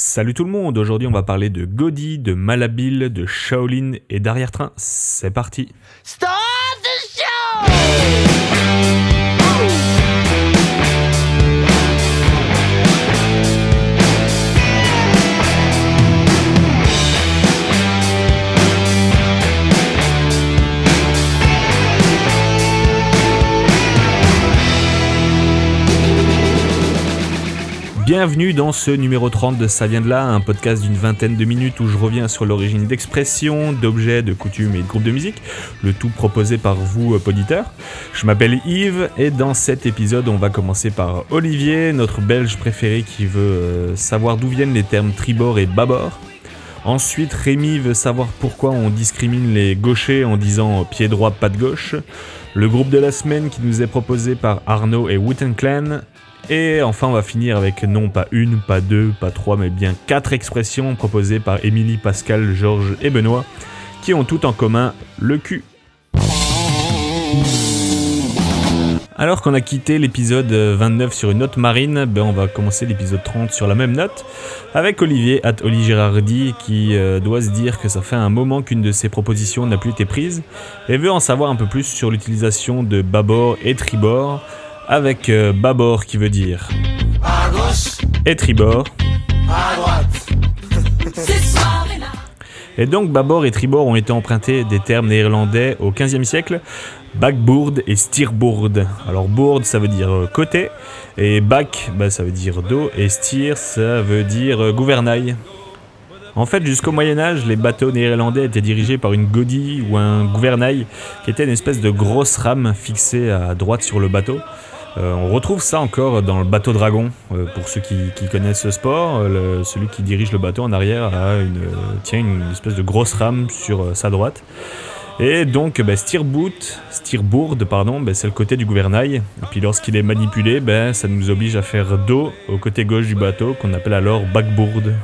Salut tout le monde, aujourd'hui on va parler de Godi, de Malhabile, de Shaolin et d'arrière-train. C'est parti! Bienvenue dans ce numéro 30 de Ça vient de là, un podcast d'une vingtaine de minutes où je reviens sur l'origine d'expressions, d'objets, de coutumes et de groupes de musique, le tout proposé par vous, euh, auditeurs. Je m'appelle Yves et dans cet épisode, on va commencer par Olivier, notre belge préféré qui veut euh, savoir d'où viennent les termes tribord et bâbord. Ensuite, Rémi veut savoir pourquoi on discrimine les gauchers en disant pied droit, pas de gauche. Le groupe de la semaine qui nous est proposé par Arnaud et Wooten Clan. Et enfin, on va finir avec non pas une, pas deux, pas trois, mais bien quatre expressions proposées par Émilie, Pascal, Georges et Benoît, qui ont tout en commun le cul. Alors qu'on a quitté l'épisode 29 sur une note marine, ben on va commencer l'épisode 30 sur la même note, avec Olivier, at Oli Girardi, qui euh, doit se dire que ça fait un moment qu'une de ses propositions n'a plus été prise, et veut en savoir un peu plus sur l'utilisation de bâbord et tribord, avec euh, bâbord qui veut dire À gauche, et tribord. à droite. Et donc bâbord et tribord ont été empruntés des termes néerlandais au XVe siècle, backboard et steerboard. Alors board ça veut dire euh, côté, et back bah, ça veut dire dos, et steer ça veut dire euh, gouvernail. En fait, jusqu'au Moyen Âge, les bateaux néerlandais étaient dirigés par une godille ou un gouvernail, qui était une espèce de grosse rame fixée à droite sur le bateau. Euh, on retrouve ça encore dans le bateau dragon, euh, pour ceux qui, connaissent ce sport. euh, celui qui dirige le bateau en arrière une, tient une espèce de grosse rame sur sa droite. Et donc, bah, steerboot, steerboard, pardon, bah, c'est le côté du gouvernail. Et puis lorsqu'il est manipulé, bah, ça nous oblige à faire dos au côté gauche du bateau, qu'on appelle alors backboard.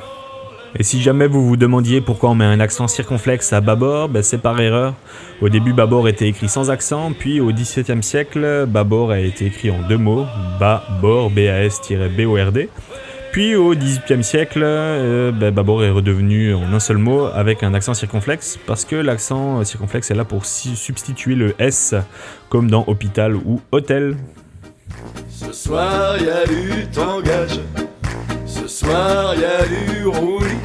Et si jamais vous vous demandiez pourquoi on met un accent circonflexe à bâbord, ben c'est par erreur. Au début, bâbord était écrit sans accent, puis au XVIIe siècle, bâbord a été écrit en deux mots, bas-bord, B-A-S-B-O-R-D. Puis au XVIIIe siècle, euh, ben, bâbord est redevenu en un seul mot avec un accent circonflexe, parce que l'accent circonflexe est là pour substituer le S, comme dans hôpital ou hôtel. Ce soir y a du tangage, soir y a du roulis,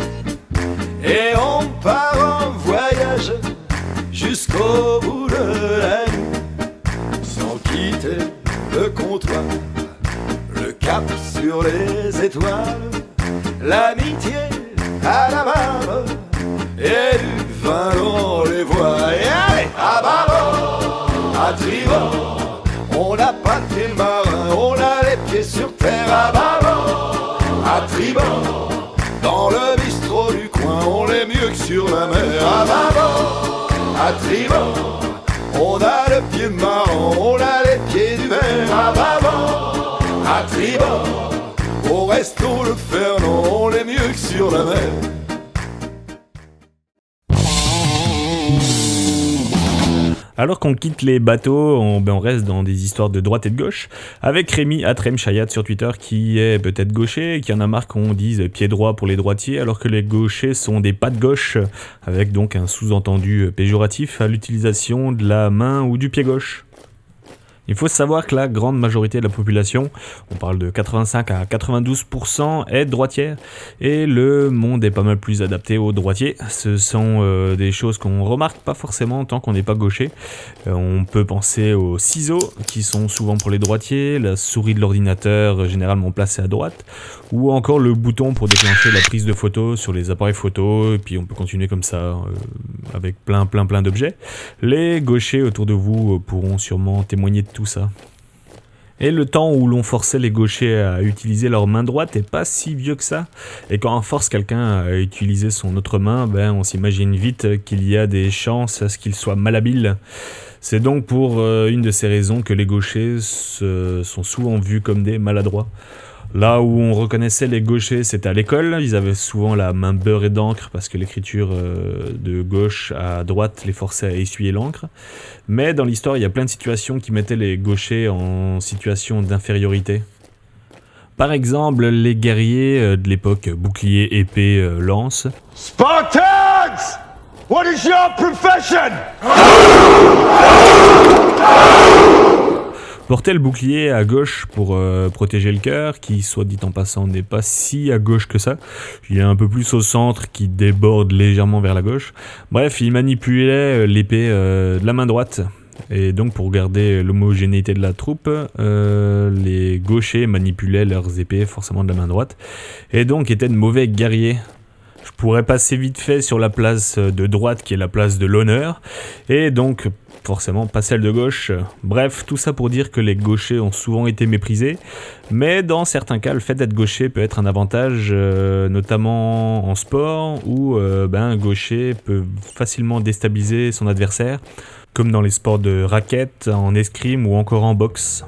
et on part en voyage jusqu'au bout de la nuit, sans quitter le comptoir, le cap sur les étoiles, l'amitié à la barbe, et du vin dans les voiles. Allez, à bâbord, à tribord, on n'a pas de marins, on a les pieds sur terre. À bâbord, à tribord. Dans le bistrot du coin, on est mieux que sur la mer à bâbord, à tribord. On a le pied marrant, on a les pieds du verre à bâbord, à tribord. Au resto le Fernand, on est mieux que sur la mer. Alors qu'on quitte les bateaux, on, ben, on reste dans des histoires de droite et de gauche, avec Rémi Atrem Chayat sur Twitter qui est peut-être gaucher qui en a marre qu'on dise pied droit pour les droitiers, alors que les gauchers sont des pas de gauche, avec donc un sous-entendu péjoratif à l'utilisation de la main ou du pied gauche. Il faut savoir que la grande majorité de la population, on parle de 85 à 92%, est droitière et le monde est pas mal plus adapté aux droitiers. Ce sont euh, des choses qu'on remarque pas forcément tant qu'on n'est pas gaucher. Euh, on peut penser aux ciseaux qui sont souvent pour les droitiers, la souris de l'ordinateur euh, généralement placée à droite, ou encore le bouton pour déclencher la prise de photo sur les appareils photo, et puis on peut continuer comme ça avec plein plein plein d'objets. Les gauchers autour de vous pourront sûrement témoigner de tout ça. Et le temps où l'on forçait les gauchers à utiliser leur main droite est pas si vieux que ça. Et quand on force quelqu'un à utiliser son autre main, ben on s'imagine vite qu'il y a des chances à ce qu'il soit malhabile. C'est donc pour euh, une de ces raisons que les gauchers se- sont souvent vus comme des maladroits. Là où on reconnaissait les gauchers, c'était à l'école. Ils avaient souvent la main beurrée d'encre parce que l'écriture euh, de gauche à droite les forçait à essuyer l'encre. Mais dans l'histoire, il y a plein de situations qui mettaient les gauchers en situation d'infériorité. Par exemple, les guerriers euh, de l'époque bouclier, épée, euh, lance. Spartans! What is your profession? Portait le bouclier à gauche pour euh, protéger le cœur, qui, soit dit en passant, n'est pas si à gauche que ça. Il est un peu plus au centre, qui déborde légèrement vers la gauche. Bref, il manipulait euh, l'épée euh, de la main droite. Et donc, pour garder l'homogénéité de la troupe, les gauchers manipulaient leurs épées forcément de la main droite. Et donc, étaient de mauvais guerriers. Je pourrais passer vite fait sur la place de droite, qui est la place de l'honneur. Et donc, forcément pas celle de gauche. Bref, tout ça pour dire que les gauchers ont souvent été méprisés, mais dans certains cas, le fait d'être gaucher peut être un avantage, euh, notamment en sport, où euh, ben, un gaucher peut facilement déstabiliser son adversaire, comme dans les sports de raquette, en escrime ou encore en boxe.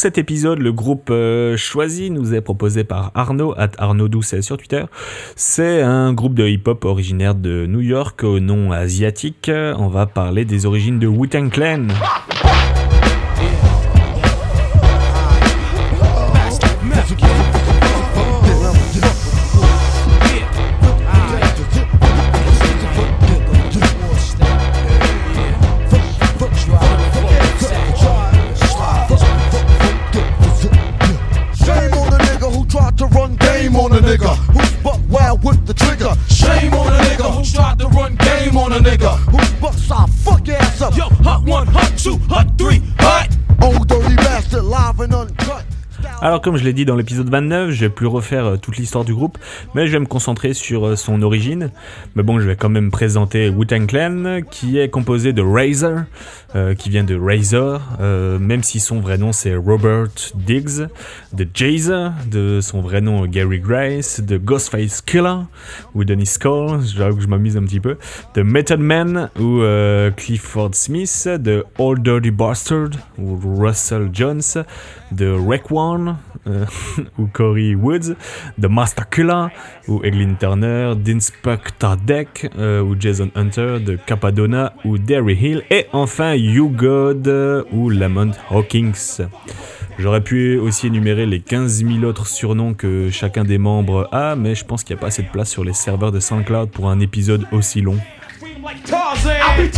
Cet épisode, le groupe euh, choisi nous est proposé par Arnaud, at Arnaud Doucet sur Twitter. C'est un groupe de hip-hop originaire de New York au nom asiatique. On va parler des origines de Wu-Tang Clan. On a nigga who's buck side fuck ass up. Yo, hot one, hot two, hot three, hot. Old dirty bastard, live and uncut. Alors comme je l'ai dit dans l'épisode 29, je vais plus refaire euh, toute l'histoire du groupe, mais je vais me concentrer sur euh, son origine. Mais bon, je vais quand même présenter Wu-Tang Clan, qui est composé de Razor, euh, qui vient de Razor, euh, même si son vrai nom c'est Robert Diggs, de Jazer, de son vrai nom Gary Grace, de Ghostface Killer, ou Dennis Skull, j'avoue que je m'amuse un petit peu, de Method Man, ou euh, Clifford Smith, de Old Dirty Bastard, ou Russell Jones, de Raekwon, euh, ou Corey Woods, de Master Killer, ou Eglin Turner, d'Inspector Deck, ou Jason Hunter, de Capadonna, ou Derry Hill, et enfin You God, ou Lamont Hawkins. J'aurais pu aussi énumérer les 15 000 autres surnoms que chacun des membres a, mais je pense qu'il n'y a pas assez de place sur les serveurs de SoundCloud pour un épisode aussi long. Like Tarzan. I be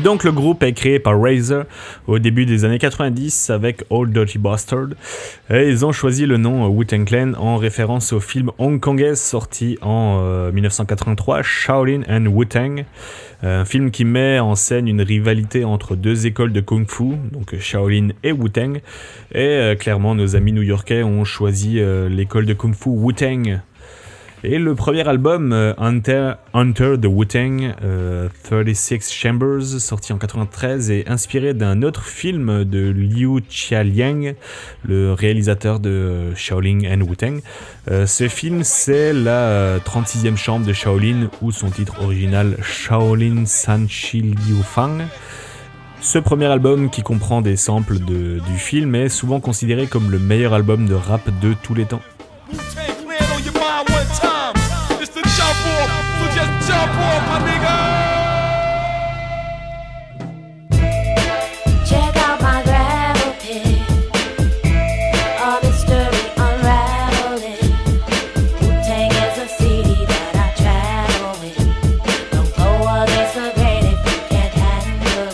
donc le groupe est créé par Razor au début des années 90 avec Old Dirty Bastard. Et ils ont choisi le nom Wu-Tang Clan en référence au film hongkongais sorti en 1983, Shaolin and Wu-Tang. Un film qui met en scène une rivalité entre deux écoles de kung-fu, donc Shaolin et Wu-Tang. Et euh, clairement, nos amis new-yorkais ont choisi euh, l'école de kung-fu Wu-Tang et le premier album, euh, Hunter, the Wu-Tang, 36 Chambers, sorti en 93, est inspiré d'un autre film de Liu Chialiang, le réalisateur de Shaolin and Wu-Tang. Euh, ce film, c'est la 36e chambre de Shaolin, ou son titre original Shaolin Sanchi Liu Fang. Ce premier album, qui comprend des samples du film, est souvent considéré comme le meilleur album de rap de tous les temps.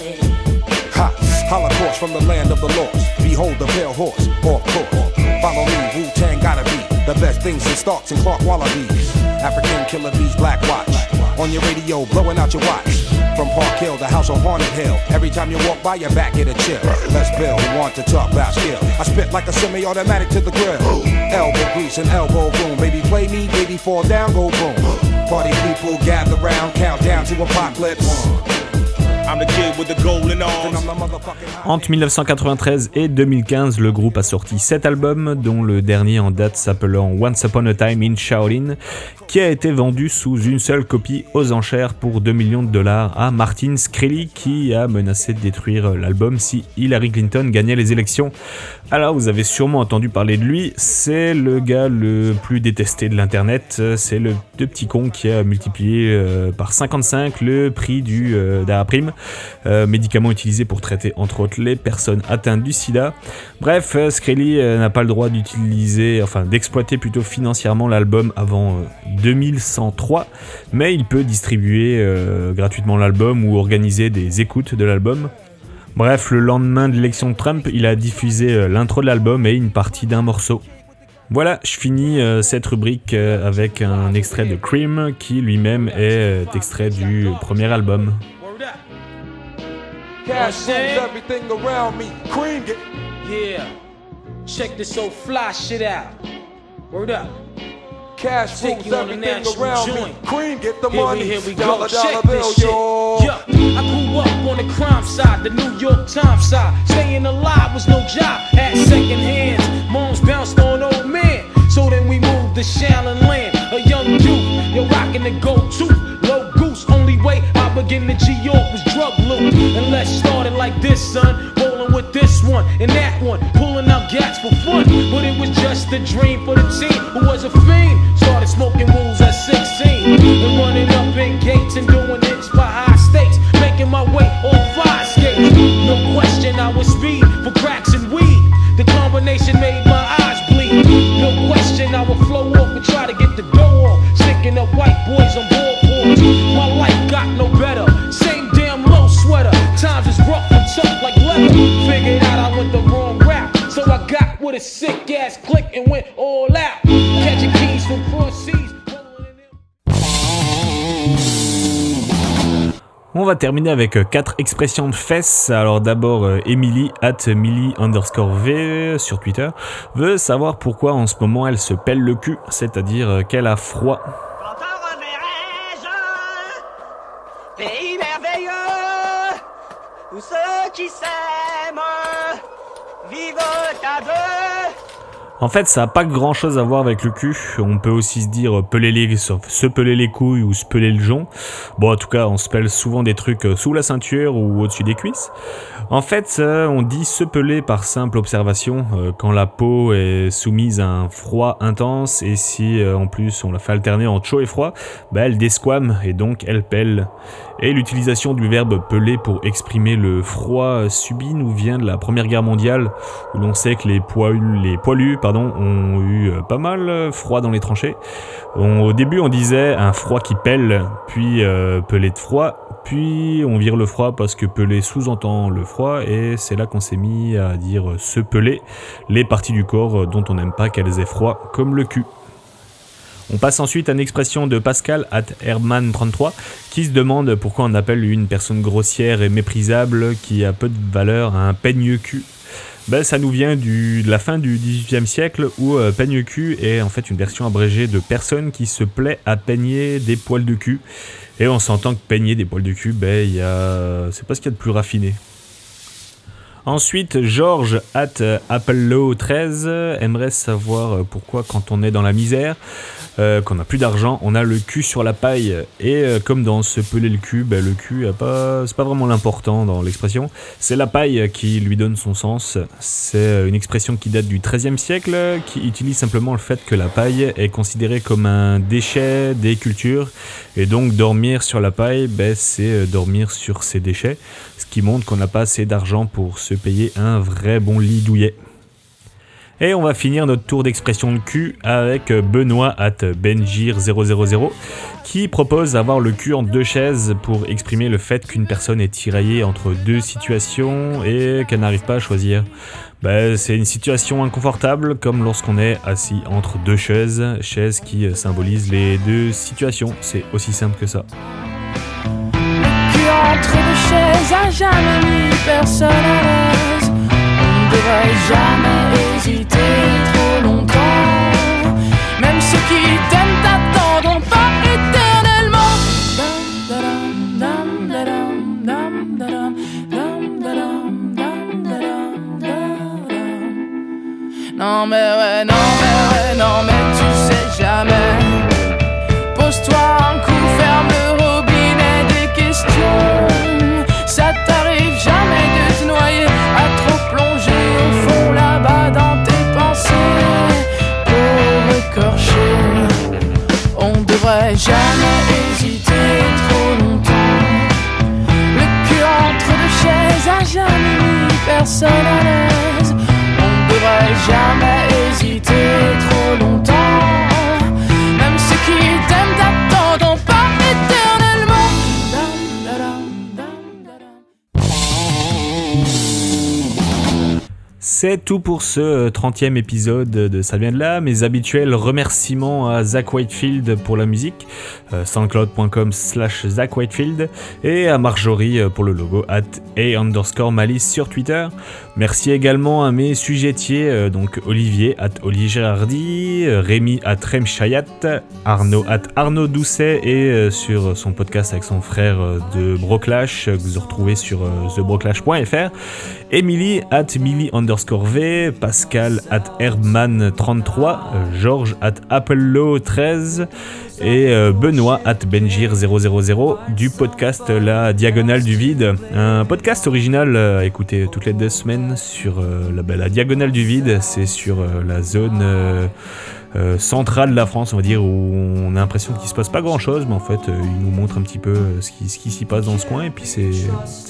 It. Ha! Holocaust from the land of the lost. Behold the pale horse, off course. Follow me, Wu Tang gotta be the best things in Starks and Clark Wallabies. African killer bees, black watch. On your radio, blowing out your watch. From Park Hill to House on Haunted Hill. Every time you walk by, your back get a chill. Let's build, want to talk about skill. I spit like a semi automatic to the grill. Elbow grease and elbow boom. Baby, play me, baby, fall down, go boom. Party people gather round, count down to apocalypse. Entre 1993 et 2015, le groupe a sorti 7 albums, dont le dernier en date s'appelant Once Upon a Time in Shaolin, qui a été vendu sous une seule copie aux enchères pour 2 millions de dollars à Martin Shkreli, qui a menacé de détruire l'album si Hillary Clinton gagnait les élections. Alors vous avez sûrement entendu parler de lui, c'est le gars le plus détesté de l'internet, c'est le petit con qui a multiplié euh, par 55 le prix du euh, Daraprim, euh, médicament utilisé pour traiter entre autres les personnes atteintes du sida. Bref, euh, Skrelly euh, n'a pas le droit d'utiliser, enfin d'exploiter plutôt financièrement l'album avant euh, 2103, mais il peut distribuer euh, gratuitement l'album ou organiser des écoutes de l'album. Bref, le lendemain de l'élection de Trump, il a diffusé euh, l'intro de l'album et une partie d'un morceau. Voilà, je finis euh, cette rubrique euh, avec un extrait de Cream qui lui-même est euh, extrait du premier album. Cash You know what I'm rules everything around me. Cream it. Yeah. Check this old fly shit out. Word up. Cash Take rules you on a everything around me. joint. Cream, get the Here money. we, here we dollar, go. dollar Check bill, this shit. yo. Yeah, I grew up on the crime side, the New York Times side. Staying alive was no job. Had second hands. Moms bounced on old man. So then we moved to Shallon Land. A young youth, you're rocking the go-to. Begin to G-York was drug loot. And let's start it like this, son. Rolling with this one and that one. Pulling out gats for fun. But it was just a dream for the team who was a fiend. Started smoking rules at 16. And running up in gates and doing hits by high stakes. Making my way on fire skates. No question, I was speed for cracks and weed. The combination made my eyes bleed. No question, I would flow off and try to get the dough off. Sticking up white boys on board My life got no better. A sick ass click and went all out. Catching keys from cross seas. rolling in them- On va terminer avec 4 expressions de fesses. Alors d'abord, euh, Emily, at Millie underscore V sur Twitter, veut savoir pourquoi en ce moment elle se pèle le cul, c'est-à-dire euh, qu'elle a froid. Quand reverrai-je pays merveilleux où ceux qui s'aiment vivent à deux. En fait, ça a pas grand chose à voir avec le cul. On peut aussi se dire euh, peler les, se peler les couilles ou se peler le jonc. Bon, en tout cas, on se pèle souvent des trucs euh, sous la ceinture ou au-dessus des cuisses. En fait, euh, on dit se peler par simple observation quand la peau est soumise à un froid intense et si en plus on la fait alterner entre chaud et froid, bah elle desquame et donc elle pèle. Et l'utilisation du verbe peler pour exprimer le froid subi nous vient de la Première Guerre mondiale, où l'on sait que les poilus, les poilus pardon, ont eu euh, pas mal froid dans les tranchées. Au début, on disait un froid qui pèle, puis euh, pelé de froid, puis on vire le froid parce que peler sous-entend le froid, et c'est là qu'on s'est mis à dire se peler, les parties du corps dont on n'aime pas qu'elles aient froid, comme le cul. On passe ensuite à une expression de Pascal at Herman33 qui se demande pourquoi on appelle une personne grossière et méprisable qui a peu de valeur un peigne cul. Ben, ça nous vient de la fin du XVIIIe siècle où euh, peigne cul est en fait une version abrégée de personne qui se plaît à peigner des poils de cul. Et on s'entend que peigner des poils de cul, ben, c'est pas ce qu'il y a de plus raffiné. Ensuite, Georges at Apollo 13 aimerait savoir euh, pourquoi quand on est dans la misère, euh, qu'on n'a plus d'argent, on a le cul sur la paille. Et euh, comme dans se peler le cul, ben, le cul pas, c'est pas vraiment l'important dans l'expression. C'est la paille qui lui donne son sens. C'est euh, une expression qui date du XIIIe siècle, qui utilise simplement le fait que la paille est considérée comme un déchet des cultures. Et donc dormir sur la paille, ben, c'est euh, dormir sur ses déchets. Ce qui montre qu'on n'a pas assez d'argent pour se payer un vrai bon lit douillet. Et on va finir notre tour d'expression de cul avec Benoît at Benjir000 qui propose d'avoir le cul en deux chaises pour exprimer le fait qu'une personne est tiraillée entre deux situations et qu'elle n'arrive pas à choisir. Ben, c'est une situation inconfortable comme lorsqu'on est assis entre deux chaises, chaises qui symbolisent les deux situations. C'est aussi simple que ça. cul entre deux chaises a jamais personne à l'aise. Devrait jamais C'est tout pour ce 30e épisode de Ça vient de là. Mes habituels remerciements à Zach Whitefield pour la musique, euh, soundcloud.com slash Zach Whitefield, et à Marjorie euh, pour le logo, at A underscore Malice sur Twitter. Merci également à mes sujettiers, euh, donc Olivier, at Olivier Gérardi, euh, Rémi, at Rem Chayat, Arnaud, at Arnaud Doucet, et euh, sur son podcast avec son frère euh, de Broclash, euh, que vous retrouvez sur euh, thebroclash.fr. Emily at Millie underscore V, Pascal at Herbman33, euh, Georges at Apollo13 et euh, At Benjir000 du podcast La Diagonale du Vide. Un podcast original euh, à écouter toutes les deux semaines sur euh, la, bah, la Diagonale du Vide. C'est sur euh, la zone euh, centrale de la France, on va dire, où on a l'impression qu'il se passe pas grand chose, mais en fait, euh, il nous montre un petit peu euh, ce qui, ce s'y passe dans ce coin. Et puis c'est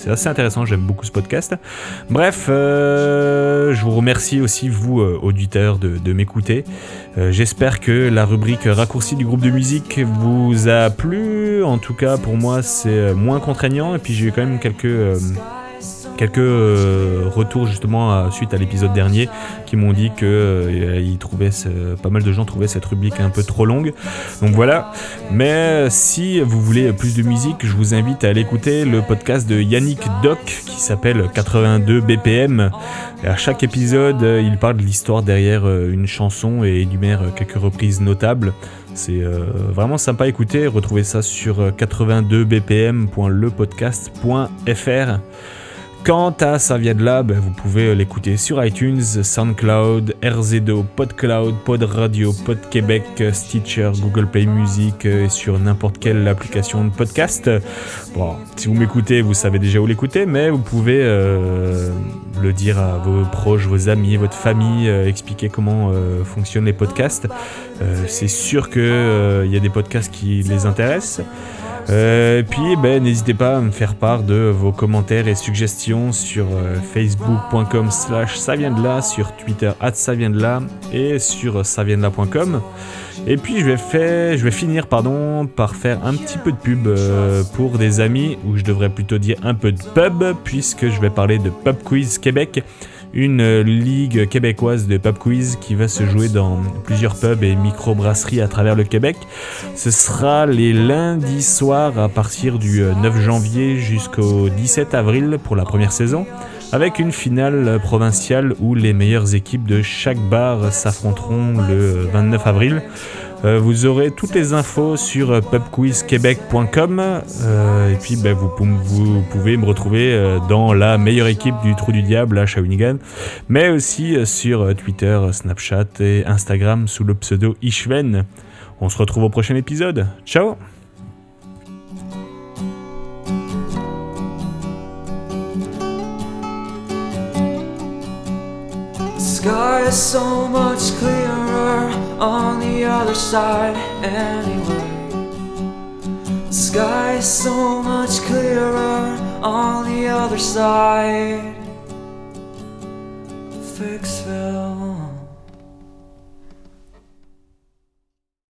assez intéressant, j'aime beaucoup ce podcast. Bref, je vous remercie aussi, vous, auditeurs, de, m'écouter. J'espère que la rubrique raccourci du groupe de musique vous a plu. En tout cas, pour moi, c'est moins contraignant. Et puis, j'ai eu quand même quelques, quelques euh, retours, justement, suite à l'épisode dernier, qui m'ont dit que euh, ils trouvaient pas mal de gens trouvaient cette rubrique un peu trop longue. Donc voilà. Mais si vous voulez plus de musique, je vous invite à aller écouter le podcast de Yannick Doc qui s'appelle 82 BPM. Et à chaque épisode, euh, il parle de l'histoire derrière une chanson et énumère quelques reprises notables. C'est vraiment sympa à écouter. Retrouvez ça sur euh, 82bpm.lepodcast.fr. Quant à ça ben, vous pouvez l'écouter sur iTunes, SoundCloud, RZO, PodCloud, Pod Radio, Pod Québec, Stitcher, Google Play Music euh, et sur n'importe quelle application de podcast. Bon, si vous m'écoutez, vous savez déjà où l'écouter, mais vous pouvez euh, le dire à vos proches, vos amis, votre famille, euh, expliquer comment fonctionnent les podcasts. C'est sûr qu'il y a des podcasts qui les intéressent. Euh, et puis, ben, n'hésitez pas à me faire part de vos commentaires et suggestions sur euh, facebook.com slash ça sur Twitter at ça et sur ça de là.com. Et puis je vais, faire, je vais finir par faire un petit peu de pub euh, pour des amis, ou je devrais plutôt dire un peu de pub, puisque je vais parler de Pub Quiz Québec, une euh, ligue québécoise de pub quiz qui va se jouer dans plusieurs pubs et microbrasseries à travers le Québec. Ce sera les lundis soirs à partir du euh, 9 janvier jusqu'au 17 avril pour la première saison, avec une finale provinciale où les meilleures équipes de chaque bar s'affronteront le 29 avril. Euh, vous aurez toutes les infos sur pubquizquebec.com euh, et puis ben, vous, pou- vous pouvez me retrouver euh, dans la meilleure équipe du Trou du Diable à Shawinigan, mais aussi sur Twitter, Snapchat et Instagram sous le pseudo Ishven. On se retrouve au prochain épisode. Ciao on the other side anyway. The Sky is so much clearer on the other side. Fixville.